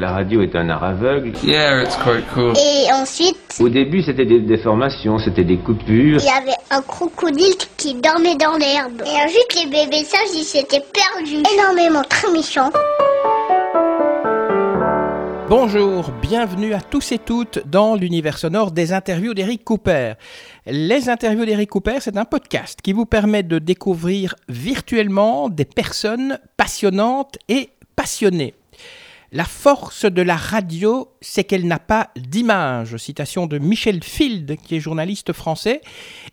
La radio est un art aveugle. Yeah, it's quite cool. Et ensuite, Au début, c'était des déformations, c'était des coupures. il y avait un crocodile qui dormait dans l'herbe. Et ensuite, les bébés sages, ils s'étaient perdus. Énormément, très méchants. Bonjour, bienvenue à tous et toutes dans l'univers sonore des interviews d'Eric Cooper. Les interviews d'Eric Cooper, c'est un podcast qui vous permet de découvrir virtuellement des personnes passionnantes et passionnées. La force de la radio, c'est qu'elle n'a pas d'image. Citation de Michel Field, qui est journaliste français.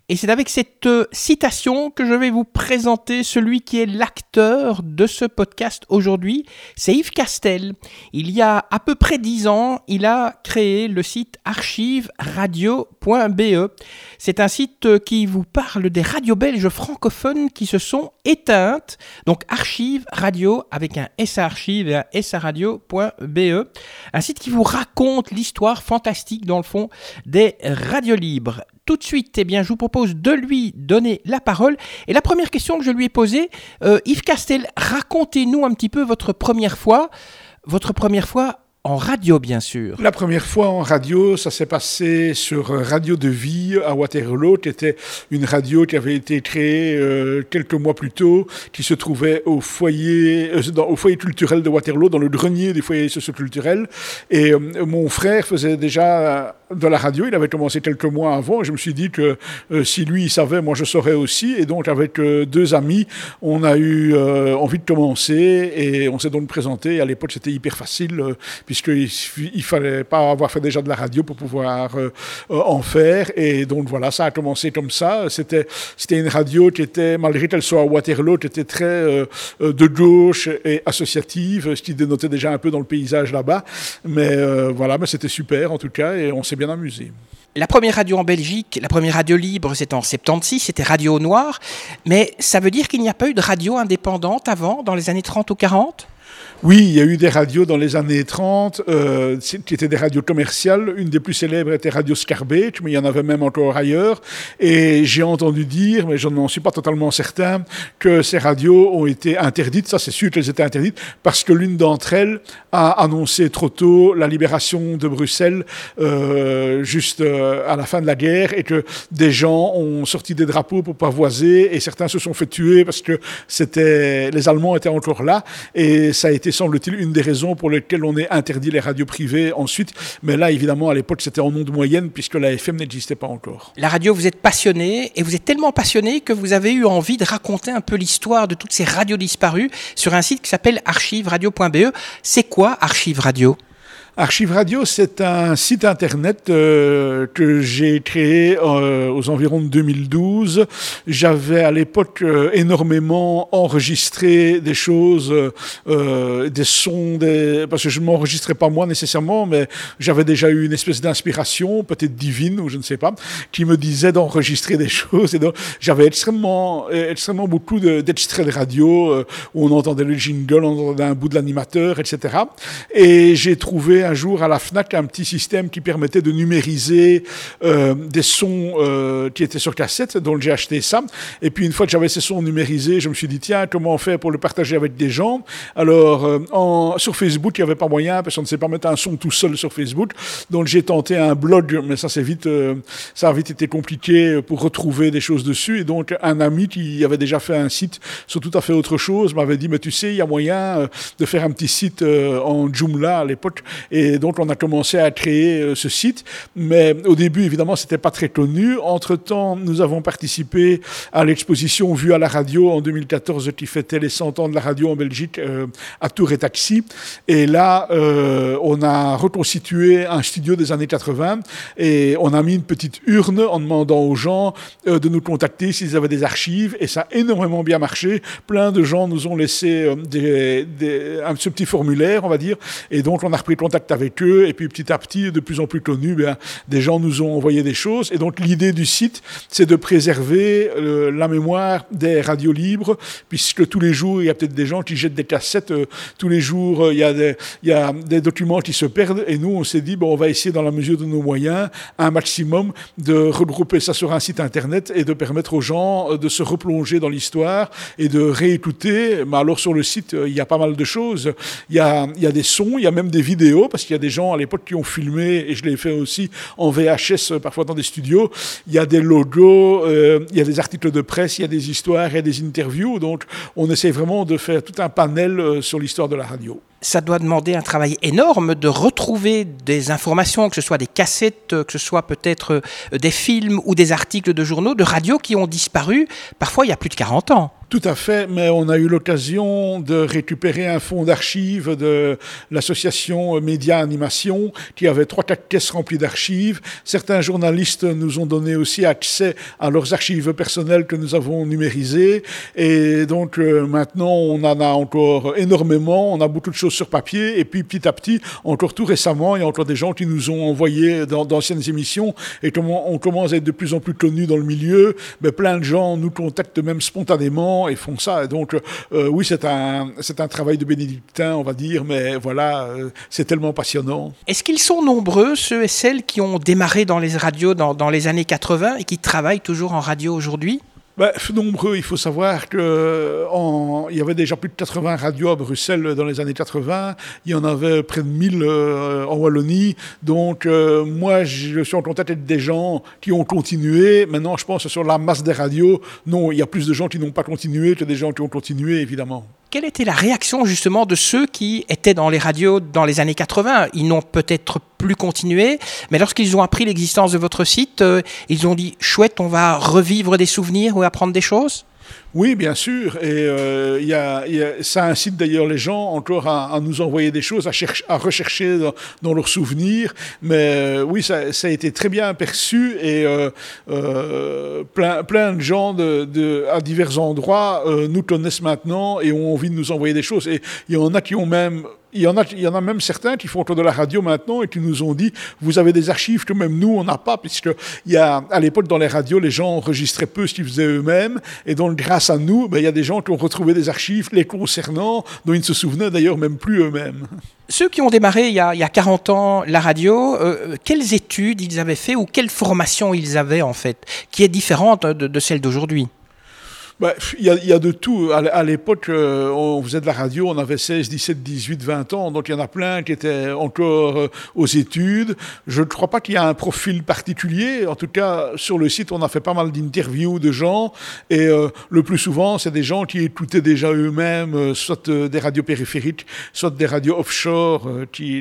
Et c'est avec cette euh, citation que je vais vous présenter celui qui est l'acteur de ce podcast aujourd'hui. C'est Yves Castel. Il y a à peu près dix ans, il a créé le site archiveradio.be. C'est un site qui vous parle des radios belges francophones qui se sont éteintes. Donc archive radio avec un S à archive et un S radio.be. Un site qui vous raconte l'histoire fantastique dans le fond des radios libres. Tout de suite, eh bien, je vous propose de lui donner la parole. Et la première question que je lui ai posée, euh, Yves Castel, racontez-nous un petit peu votre première fois. Votre première fois en radio, bien sûr. La première fois en radio, ça s'est passé sur Radio de Vie à Waterloo, qui était une radio qui avait été créée euh, quelques mois plus tôt, qui se trouvait au foyer, euh, au foyer culturel de Waterloo, dans le grenier des foyers socioculturels. Et euh, mon frère faisait déjà de la radio, il avait commencé quelques mois avant, et je me suis dit que si lui savait, moi je saurais aussi. Et donc avec deux amis, on a eu envie de commencer, et on s'est donc présenté. À l'époque, c'était hyper facile, puisqu'il il fallait pas avoir fait déjà de la radio pour pouvoir euh, euh, en faire. Et donc voilà, ça a commencé comme ça. C'était c'était une radio qui était, malgré qu'elle soit à Waterloo, qui était très euh, de gauche et associative, ce qui dénotait déjà un peu dans le paysage là-bas. Mais voilà, mais c'était super en tout cas, et on s'est bien amusé. La première radio en Belgique, la première radio libre, c'était en 76, c'était Radio Noir. Mais ça veut dire qu'il n'y a pas eu de radio indépendante avant, dans les années 30 ou 40 Oui, il y a eu des radios dans les années 30 euh, qui étaient des radios commerciales. Une des plus célèbres était Radio Scarbage, mais il y en avait même encore ailleurs. Et j'ai entendu dire, mais je n'en suis pas totalement certain, que ces radios ont été interdites. Ça, c'est sûr qu'elles étaient interdites parce que l'une d'entre elles a annoncé trop tôt la libération de Bruxelles euh, juste euh, à la fin de la guerre et que des gens ont sorti des drapeaux pour pavoiser et certains se sont fait tuer parce que les Allemands étaient encore là et ça a été semble-t-il une des raisons pour lesquelles on a interdit les radios privées ensuite. Mais là, évidemment, à l'époque, c'était en ondes moyennes puisque la FM n'existait pas encore. La radio, vous êtes passionné, et vous êtes tellement passionné que vous avez eu envie de raconter un peu l'histoire de toutes ces radios disparues sur un site qui s'appelle archiveradio.be. C'est quoi Archive Radio? Archive Radio, c'est un site internet euh, que j'ai créé euh, aux environs de 2012. J'avais à l'époque euh, énormément enregistré des choses, euh, des sons, parce que je ne m'enregistrais pas moi nécessairement, mais j'avais déjà eu une espèce d'inspiration, peut-être divine ou je ne sais pas, qui me disait d'enregistrer des choses. J'avais extrêmement, extrêmement beaucoup de- d'extraits de, radio où on entendait le jingle, on entendait un bout de l'animateur, etc. Et j'ai trouvé un jour à la FNAC un petit système qui permettait de numériser euh, des sons euh, qui étaient sur cassette, donc j'ai acheté ça. Et puis une fois que j'avais ces sons numérisés, je me suis dit, tiens, comment faire pour le partager avec des gens? Alors, euh, sur Facebook, il n'y avait pas moyen, parce qu'on ne sait pas mettre un son tout seul sur Facebook. Donc j'ai tenté un blog, mais ça, c'est vite, ça a vite été compliqué pour retrouver des choses dessus. Et donc un ami qui avait déjà fait un site sur tout à fait autre chose m'avait dit, mais tu sais, il y a moyen de faire un petit site en Joomla à l'époque. Et donc, on a commencé à créer euh, ce site. Mais au début, évidemment, c'était pas très connu. Entre-temps, nous avons participé à l'exposition Vue à la radio en 2014 qui fêtait les 100 ans de la radio en Belgique euh, à Tour et Taxi. Et là, euh, on a reconstitué un studio des années 80 et on a mis une petite urne en demandant aux gens de nous contacter s'ils avaient des archives. Et ça a énormément bien marché. Plein de gens nous ont laissé un, ce petit formulaire, on va dire. Et donc, on a repris contact avec eux, et puis petit à petit, de plus en plus connus, bien, des gens nous ont envoyé des choses. Et donc l'idée du site, c'est de préserver euh, la mémoire des radios libres, puisque tous les jours, il y a peut-être des gens qui jettent des cassettes, euh, tous les jours, il, y a des, il y a des documents qui se perdent, et nous, on s'est dit, bon, on va essayer, dans la mesure de nos moyens, un maximum, de regrouper ça sur un site internet et de permettre aux gens de se replonger dans l'histoire et de réécouter. Mais alors, sur le site, il y a pas mal de choses. Il y a, il y a des sons, il y a même des vidéos, parce qu'il y a des gens à l'époque qui ont filmé, et je l'ai fait aussi en VHS, parfois dans des studios. Il y a des logos, euh, il y a des articles de presse, il y a des histoires, il y a des interviews. Donc, on essaie vraiment de faire tout un panel euh, sur l'histoire de la radio ça doit demander un travail énorme de retrouver des informations, que ce soit des cassettes, que ce soit peut-être euh, des films ou des articles de journaux, de radio qui ont disparu, parfois il y a plus de 40 ans. Tout à fait, mais on a eu l'occasion de récupérer un fonds d'archives de l'association Média Animation qui avait trois quatre caisses remplies d'archives. Certains journalistes nous ont donné aussi accès à leurs archives personnelles que nous avons numérisées. Et donc euh, maintenant, on en a encore énormément. On a beaucoup de choses sur papier. Et puis petit à petit, encore tout récemment, il y a encore des gens qui nous ont envoyé d'anciennes émissions et on commence à être de plus en plus connus dans le milieu. Mais plein de gens nous contactent même spontanément et font ça. donc, euh, oui, c'est un, un travail de bénédictin, on va dire, mais voilà, euh, c'est tellement passionnant. Est-ce qu'ils sont nombreux, ceux et celles qui ont démarré dans les radios dans, dans les années 80 et qui travaillent toujours en radio aujourd'hui? Ben, nombreux, il faut savoir qu'il y avait déjà plus de 80 radios à Bruxelles dans les années 80. Il y en avait près de 1000 euh, en Wallonie. Donc, euh, moi, je suis en contact avec des gens qui ont continué. Maintenant, je pense sur la masse des radios, non, il y a plus de gens qui n'ont pas continué que des gens qui ont continué, évidemment. Quelle était la réaction justement de ceux qui étaient dans les radios dans les années 80 Ils n'ont peut-être plus continué, mais lorsqu'ils ont appris l'existence de votre site, euh, ils ont dit chouette, on va revivre des souvenirs ou apprendre des choses? Oui, bien sûr. Et euh, ça incite d'ailleurs les gens encore à, nous envoyer des choses, à, chercher, à rechercher dans, leurs souvenirs. Mais euh, oui, ça, a été très bien perçu et euh, plein, de gens à divers endroits nous connaissent maintenant et ont envie de nous envoyer des choses. Et il y en a qui ont même il y, en a, il y en a même certains qui font de la radio maintenant et qui nous ont dit vous avez des archives que même nous, on n'a pas, puisque il y a, à l'époque, dans les radios, les gens enregistraient peu ce qu'ils faisaient eux-mêmes. Et donc, grâce à nous, ben, il y a des gens qui ont retrouvé des archives les concernant, dont ils ne se souvenaient d'ailleurs même plus eux-mêmes. Ceux qui ont démarré il y a, il y a 40 ans la radio, euh, quelles études ils avaient fait ou quelle formation ils avaient en fait, qui est différente de celle d'aujourd'hui? Bah, il y, a de tout. À l'époque, euh, on faisait de la radio, on avait 16, 17, 18, 20 ans, donc il y en a plein qui étaient encore euh, aux études. Je ne crois pas qu'il y a un profil particulier. En tout cas, sur le site, on a fait pas mal d'interviews de gens, et euh, le plus souvent, c'est des gens qui écoutaient déjà eux-mêmes, soit des radios périphériques, soit des radios offshore,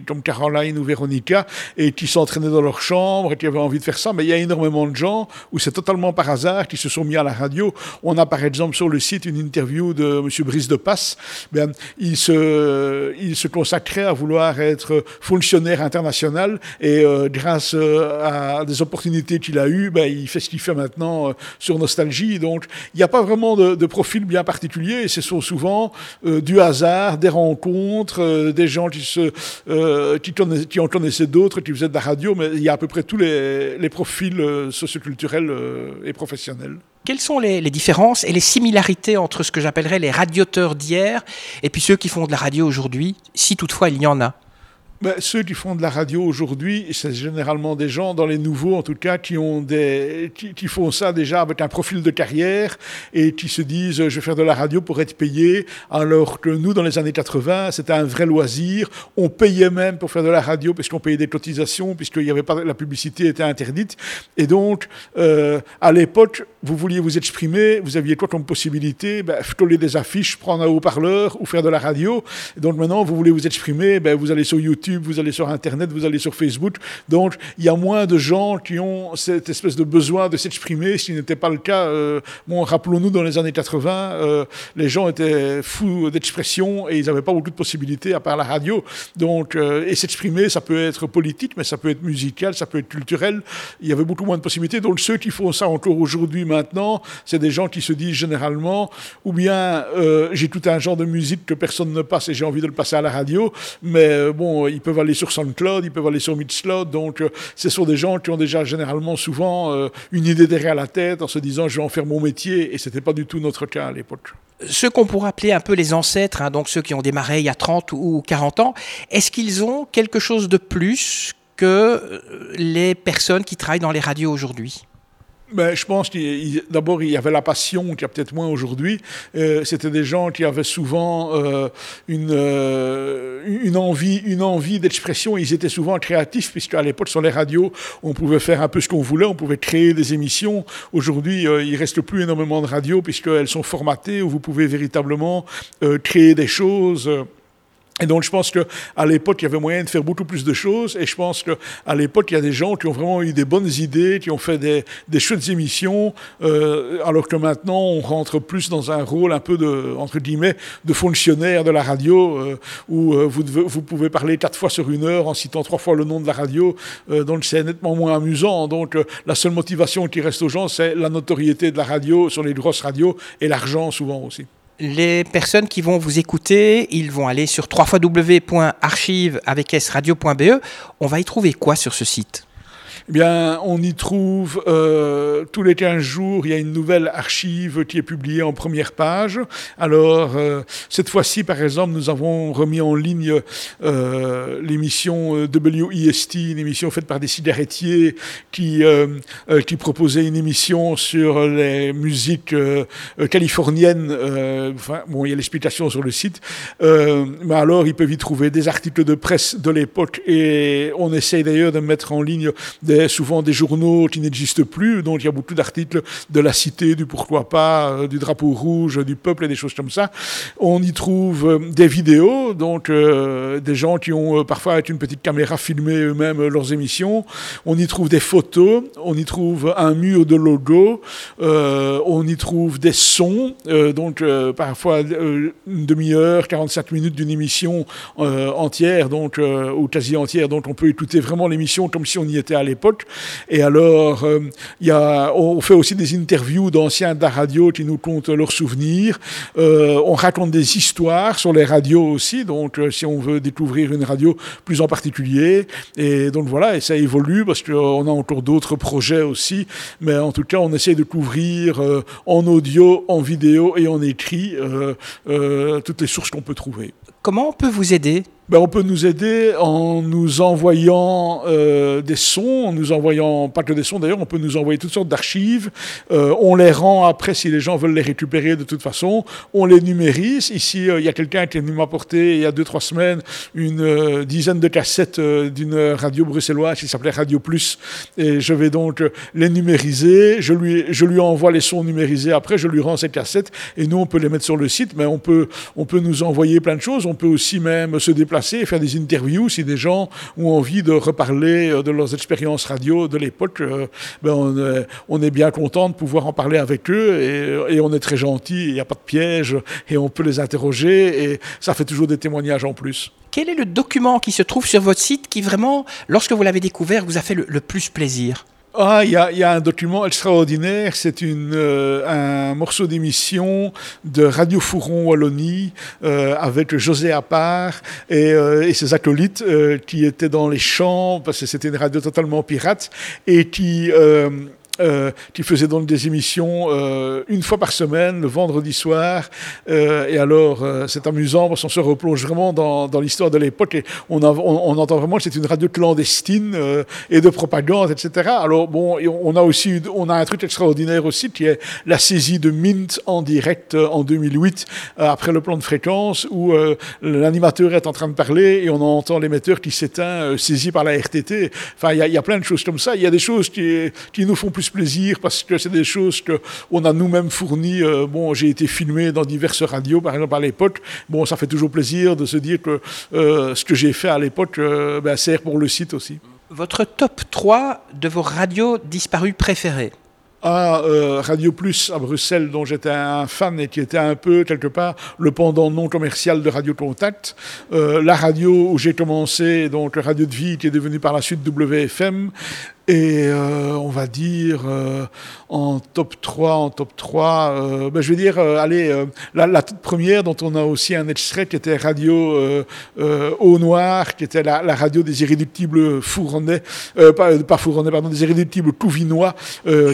comme Caroline ou Véronica, et qui s'entraînaient dans leur chambre, et qui avaient envie de faire ça. Mais il y a énormément de gens où c'est totalement par hasard qui se sont mis à la radio. On a par exemple sur le site une interview de M. Brice de Passe. Bien, il, se, il se consacrait à vouloir être fonctionnaire international et euh, grâce euh, à des opportunités qu'il a eues, ben, il fait ce qu'il fait maintenant euh, sur Nostalgie. Donc il n'y a pas vraiment de, profil bien particulier et ce sont souvent du hasard, des rencontres, des gens qui, se, qui, qui en connaissaient d'autres, qui faisaient de la radio, mais il y a à peu près tous les profils socioculturels et professionnels. Quelles sont les, différences et les similarités entre ce que j'appellerais les radioteurs d'hier et puis ceux qui font de la radio aujourd'hui, si toutefois il y en a? Ben, ceux qui font de la radio aujourd'hui, c'est généralement des gens, dans les nouveaux en tout cas, qui, font ça déjà avec un profil de carrière et qui se disent je vais faire de la radio pour être payé, alors que nous, dans les années 80, c'était un vrai loisir. On payait même pour faire de la radio parce qu'on payait des cotisations, puisque y avait pas, la publicité était interdite. Et donc, euh, à l'époque, vous vouliez vous exprimer, vous aviez quoi comme possibilité? Ben, Coller des affiches, prendre un haut-parleur ou faire de la radio. Et donc maintenant, vous voulez vous exprimer, ben, vous allez sur YouTube vous allez sur Internet, vous allez sur Facebook. Donc, il y a moins de gens qui ont cette espèce de besoin de s'exprimer, ce n'était pas le cas. Euh, bon, rappelons-nous, dans les années 80, euh, les gens étaient fous d'expression et ils n'avaient pas beaucoup de possibilités à part la radio. Donc, euh, et s'exprimer, ça peut être politique, mais ça peut être musical, ça peut être culturel. Il y avait beaucoup moins de possibilités. Donc, ceux qui font ça encore aujourd'hui, maintenant, c'est des gens qui se disent généralement, ou bien j'ai tout un genre de musique que personne ne passe et j'ai envie de le passer à la radio, mais bon, peuvent aller sur SoundCloud, ils peuvent aller sur Mixcloud. Donc, ce sont des gens qui ont déjà généralement souvent une idée derrière la tête en se disant je vais en faire mon métier. Et c'était pas du tout notre cas à l'époque ceux qu'on pourrait appeler un peu les ancêtres, hein, donc ceux qui ont démarré il y a 30 ou 40 ans, est-ce qu'ils ont quelque chose de plus que euh, les personnes qui travaillent dans les radios aujourd'hui? Ben, je pense qu'il d'abord il y avait la passion qu'il y a peut-être moins aujourd'hui. Euh, c'était des gens qui avaient souvent euh, une, euh, une envie, une envie d'expression. Ils étaient souvent créatifs puisque à l'époque sur les radios on pouvait faire un peu ce qu'on voulait, on pouvait créer des émissions. Aujourd'hui il reste plus énormément de radios puisqu'elles sont formatées où vous pouvez véritablement créer des choses. Et donc, je pense qu'à l'époque, il y avait moyen de faire beaucoup plus de choses. Et je pense qu'à l'époque, il y a des gens qui ont vraiment eu des bonnes idées, qui ont fait des, des chouettes émissions, euh, alors que maintenant, on rentre plus dans un rôle un peu de, entre guillemets, de fonctionnaire de la radio, euh, où euh, vous, vous pouvez parler quatre fois sur une heure en citant trois fois le nom de la radio. Donc, c'est nettement moins amusant. Donc, la seule motivation qui reste aux gens, c'est la notoriété de la radio sur les grosses radios et l'argent souvent aussi les personnes qui vont vous écouter, ils vont aller sur www.archive avec radio.be. On va y trouver quoi sur ce site? Eh bien, on y trouve euh, tous les 15 jours, il y a une nouvelle archive qui est publiée en première page. Alors, euh, cette fois-ci, par exemple, nous avons remis en ligne euh, l'émission WIST, une émission faite par des cigarettiers qui, qui proposait une émission sur les musiques californiennes. enfin, bon, il y a l'explication sur le site. mais alors, ils peuvent y trouver des articles de presse de l'époque et on essaye d'ailleurs de mettre en ligne des souvent des journaux qui n'existent plus, donc il y a beaucoup d'articles de la cité, du pourquoi pas, euh, du drapeau rouge, du peuple et des choses comme ça. On y trouve euh, des vidéos, donc euh, des gens qui ont parfois avec une petite caméra filmé eux-mêmes leurs émissions. On y trouve des photos, on y trouve un mur de logo, on y trouve des sons, donc parfois une demi-heure, 45 minutes d'une émission entière, donc ou quasi entière, donc on peut écouter vraiment l'émission comme si on y était à l'époque. Et alors, euh, on fait aussi des interviews d'anciens de la radio qui nous content leurs souvenirs. Euh, on raconte des histoires sur les radios aussi, donc euh, si on veut découvrir une radio plus en particulier. Et donc voilà, et ça évolue parce qu'on a encore d'autres projets aussi. Mais en tout cas, on essaie de couvrir en audio, en vidéo et en écrit toutes les sources qu'on peut trouver. Comment on peut vous aider? Ben, on peut nous aider en nous envoyant euh, des sons, en nous envoyant, pas que des sons d'ailleurs, on peut nous envoyer toutes sortes d'archives. Euh, on les rend après si les gens veulent les récupérer de toute façon. On les numérise. Ici, euh, il y a quelqu'un qui est venu m'apporter il y a deux, trois semaines une dizaine de cassettes d'une radio bruxelloise qui s'appelait Radio Plus. Et je vais donc les numériser. Je lui, envoie les sons numérisés après, je lui rends ces cassettes et nous, on peut les mettre sur le site, mais on peut nous envoyer plein de choses. On peut aussi même se déplacer et faire des interviews si des gens ont envie de reparler euh, de leurs expériences radio de l'époque. Euh, ben on, est, bien content de pouvoir en parler avec eux et on est très gentil, il n'y a pas de piège et on peut les interroger et ça fait toujours des témoignages en plus. Quel est le document qui se trouve sur votre site qui vraiment, lorsque vous l'avez découvert, vous a fait le plus plaisir? Ah, il y, y, a un document extraordinaire, c'est euh, un morceau d'émission de Radio Fouron Wallonie euh, avec José Appart et, euh, et ses acolytes euh, qui étaient dans les champs, parce que c'était une radio totalement pirate, et qui euh, qui faisait donc des émissions euh, une fois par semaine, le vendredi soir. Euh, et alors, c'est amusant parce qu'on se replonge vraiment dans, dans l'histoire de l'époque et on, a, on, entend vraiment que c'est une radio clandestine et de propagande, etc. Alors, bon, on a aussi on a un truc extraordinaire aussi qui est la saisie de Mint en direct en 2008 après le plan de fréquence où l'animateur est en train de parler et on entend l'émetteur qui s'éteint saisi par la RTT. Enfin, il y, y, a plein de choses comme ça. Il y a des choses qui, qui nous font plus plaisir parce que c'est des choses qu'on a nous-mêmes fournies. Euh, bon, j'ai été filmé dans diverses radios, par exemple à l'époque. Bon, ça fait toujours plaisir de se dire que euh, ce que j'ai fait à l'époque euh, ben, sert pour le site aussi. Votre top 3 de vos radios disparues préférées? À euh, Radio Plus à Bruxelles, dont j'étais un fan et qui était un peu, quelque part, le pendant non commercial de Radio Contact. Euh, la radio où j'ai commencé, donc Radio de Vie, qui est devenue par la suite WFM. Et on va dire en top 3, en top 3, ben, je vais dire, allez, la, toute première dont on a aussi un extrait qui était Radio Au Noir, qui était la, radio des irréductibles Fouronnais, pas Fouronnais, pardon, des irréductibles Couvinois,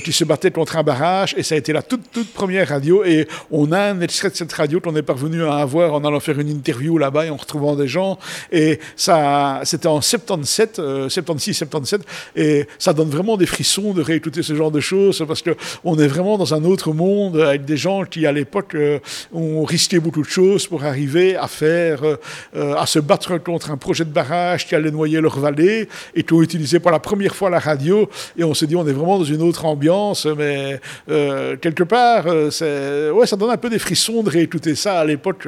qui se battaient contre un barrage. Et ça a été la toute, toute première radio. Et on a un extrait de cette radio qu'on est parvenu à avoir en allant faire une interview là-bas et en retrouvant des gens. Et ça, c'était en 77, 76, 77. Et ça donne vraiment des frissons de réécouter ce genre de choses parce que on est vraiment dans un autre monde avec des gens qui, à l'époque, euh, ont risqué beaucoup de choses pour arriver à faire, euh, à se battre contre un projet de barrage qui allait noyer leur vallée et qui ont utilisé pour la première fois la radio. Et on s'est dit, on est vraiment dans une autre ambiance, mais euh, quelque part, ouais, ça donne un peu des frissons de réécouter ça à l'époque.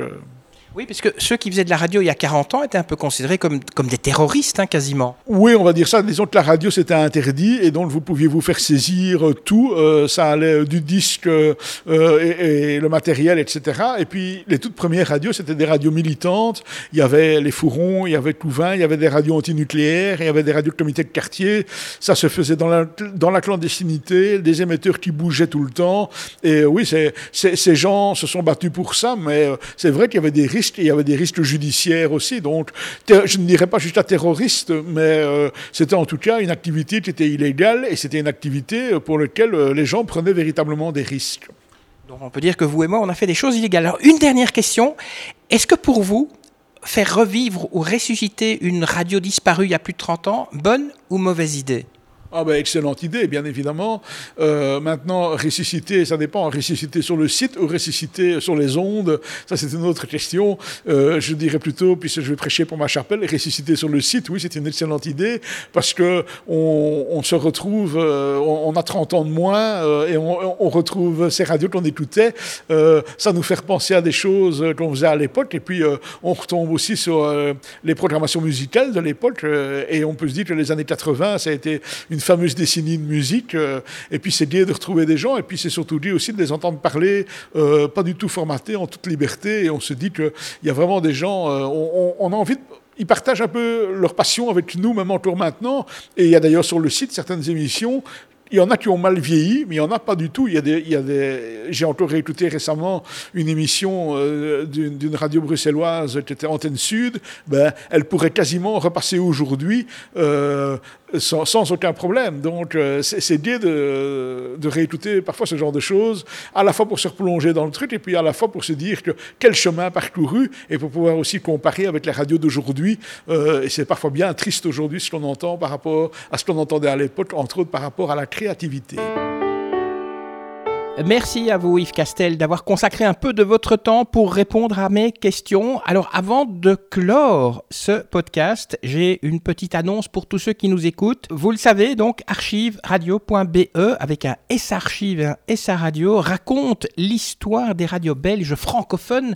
Oui, parce que ceux qui faisaient de la radio il y a 40 ans étaient un peu considérés comme, comme des terroristes, hein, quasiment. Oui, on va dire ça. Disons que la radio, c'était interdit et donc vous pouviez vous faire saisir euh, tout. Euh, ça allait euh, du disque et, le matériel, etc. Et puis, les toutes premières radios, c'était des radios militantes. Il y avait les fourrons, il y avait Couvin, il y avait des radios antinucléaires, il y avait des radios de comité de quartier. Ça se faisait dans la clandestinité, des émetteurs qui bougeaient tout le temps. Et oui, ces gens se sont battus pour ça, mais c'est vrai qu'il y avait des risques il y avait des risques judiciaires aussi. Donc, je ne dirais pas juste terroriste, mais euh, c'était en tout cas une activité qui était illégale et c'était une activité pour laquelle euh, les gens prenaient véritablement des risques. Donc, on peut dire que vous et moi, on a fait des choses illégales. Une dernière question. Est-ce que pour vous, faire revivre ou ressusciter une radio disparue il y a plus de 30 ans, bonne ou mauvaise idée? Ah ben, excellente idée, bien évidemment. Euh, maintenant, ressusciter, ça dépend. Ressusciter sur le site ou ressusciter sur les ondes, ça c'est une autre question. Euh, je dirais plutôt, puisque je vais prêcher pour ma chapelle, ressusciter sur le site, oui, c'est une excellente idée, parce que on, se retrouve, euh, on, a 30 ans de moins, et on, retrouve ces radios qu'on écoutait. ça nous fait penser à des choses qu'on faisait à l'époque, et puis on retombe aussi sur les programmations musicales de l'époque, et on peut se dire que les années 80, ça a été une fameuse décennie de musique. Euh, et puis c'est gai de retrouver des gens. Et puis c'est surtout dit aussi de les entendre parler, euh, pas du tout formatés, en toute liberté. Et on se dit qu'il y a vraiment des gens, euh, on, a envie ils partagent un peu leur passion avec nous, même encore maintenant. Et il y a d'ailleurs sur le site certaines émissions il y en a qui ont mal vieilli, mais il n'y en a pas du tout. Il y a des, il y a des... J'ai encore réécouté récemment une émission d'une radio bruxelloise qui était Antenne Sud. Ben, elle pourrait quasiment repasser aujourd'hui sans, aucun problème. Donc, euh, c'est bien de, de, réécouter parfois ce genre de choses, à la fois pour se replonger dans le truc et puis à la fois pour se dire que quel chemin parcouru et pour pouvoir aussi comparer avec les radios d'aujourd'hui. Euh, et c'est parfois bien triste aujourd'hui ce qu'on entend par rapport à ce qu'on entendait à l'époque, entre autres par rapport à la créativité. Merci à vous Yves Castel d'avoir consacré un peu de votre temps pour répondre à mes questions. Alors avant de clore ce podcast, j'ai une petite annonce pour tous ceux qui nous écoutent. Vous le savez donc archiveradio.be avec un S archive et un S radio raconte l'histoire des radios belges francophones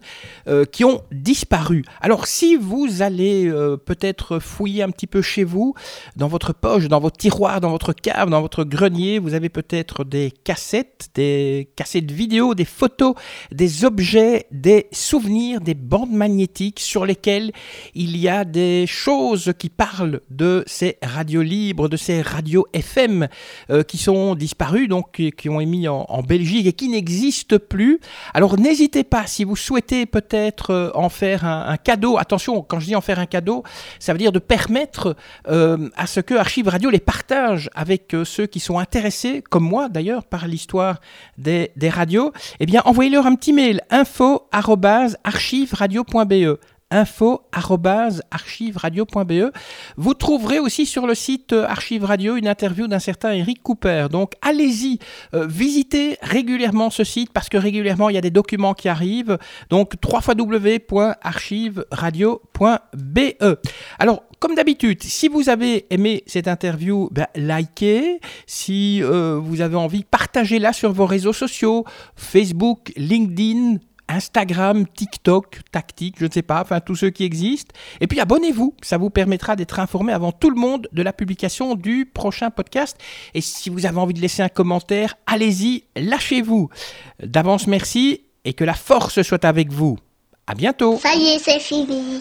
euh, qui ont disparu. Alors si vous allez euh, peut-être fouiller un petit peu chez vous, dans votre poche, dans votre tiroir, dans votre cave, dans votre grenier, vous avez peut-être des cassettes, des des cassettes vidéo, des photos, des objets, des souvenirs, des bandes magnétiques sur lesquelles il y a des choses qui parlent de ces radios libres, de ces radios FM euh, qui sont disparues, donc qui, ont émis en, Belgique et qui n'existent plus. Alors n'hésitez pas, si vous souhaitez peut-être euh, en faire un, cadeau, attention, quand je dis en faire un cadeau, ça veut dire de permettre euh, à ce que Archive Radio les partage avec ceux qui sont intéressés, comme moi d'ailleurs, par l'histoire des, radios, eh bien, envoyez-leur un petit mail info@archiveradio.be info@archiveradio.be. Vous trouverez aussi sur le site euh, Archive Radio une interview d'un certain Eric Cooper. Donc allez-y, euh, visitez régulièrement ce site parce que régulièrement il y a des documents qui arrivent. Donc www.archiveradio.be. Alors comme d'habitude, si vous avez aimé cette interview, ben, likez. Si euh, vous avez envie, partagez-la sur vos réseaux sociaux, Facebook, LinkedIn, Instagram, TikTok, Tactique, je ne sais pas, enfin tous ceux qui existent. Et puis abonnez-vous, ça vous permettra d'être informé avant tout le monde de la publication du prochain podcast. Et si vous avez envie de laisser un commentaire, allez-y, lâchez-vous. D'avance merci et que la force soit avec vous. À bientôt. Ça y est, c'est fini.